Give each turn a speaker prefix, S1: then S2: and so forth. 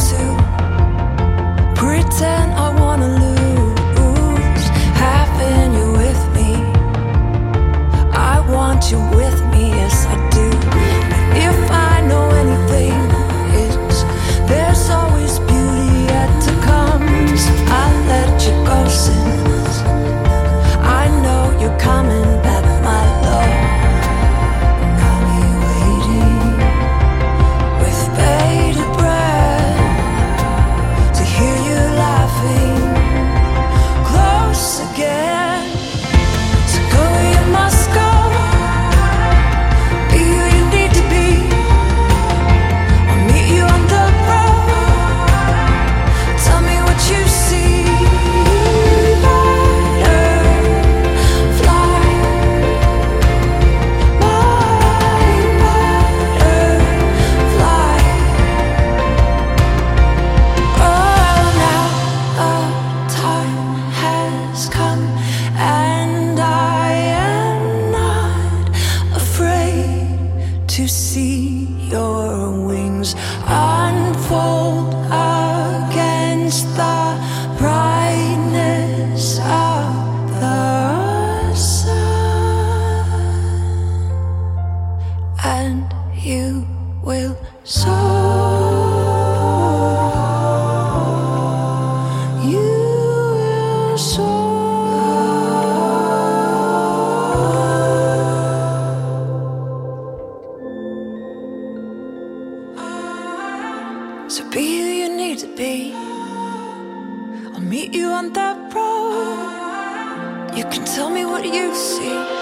S1: to and I am not afraid to see your wings unfold against the brightness of the sun, and you will soar. So be who you need to be. I'll meet you on that road. You can tell me what you see.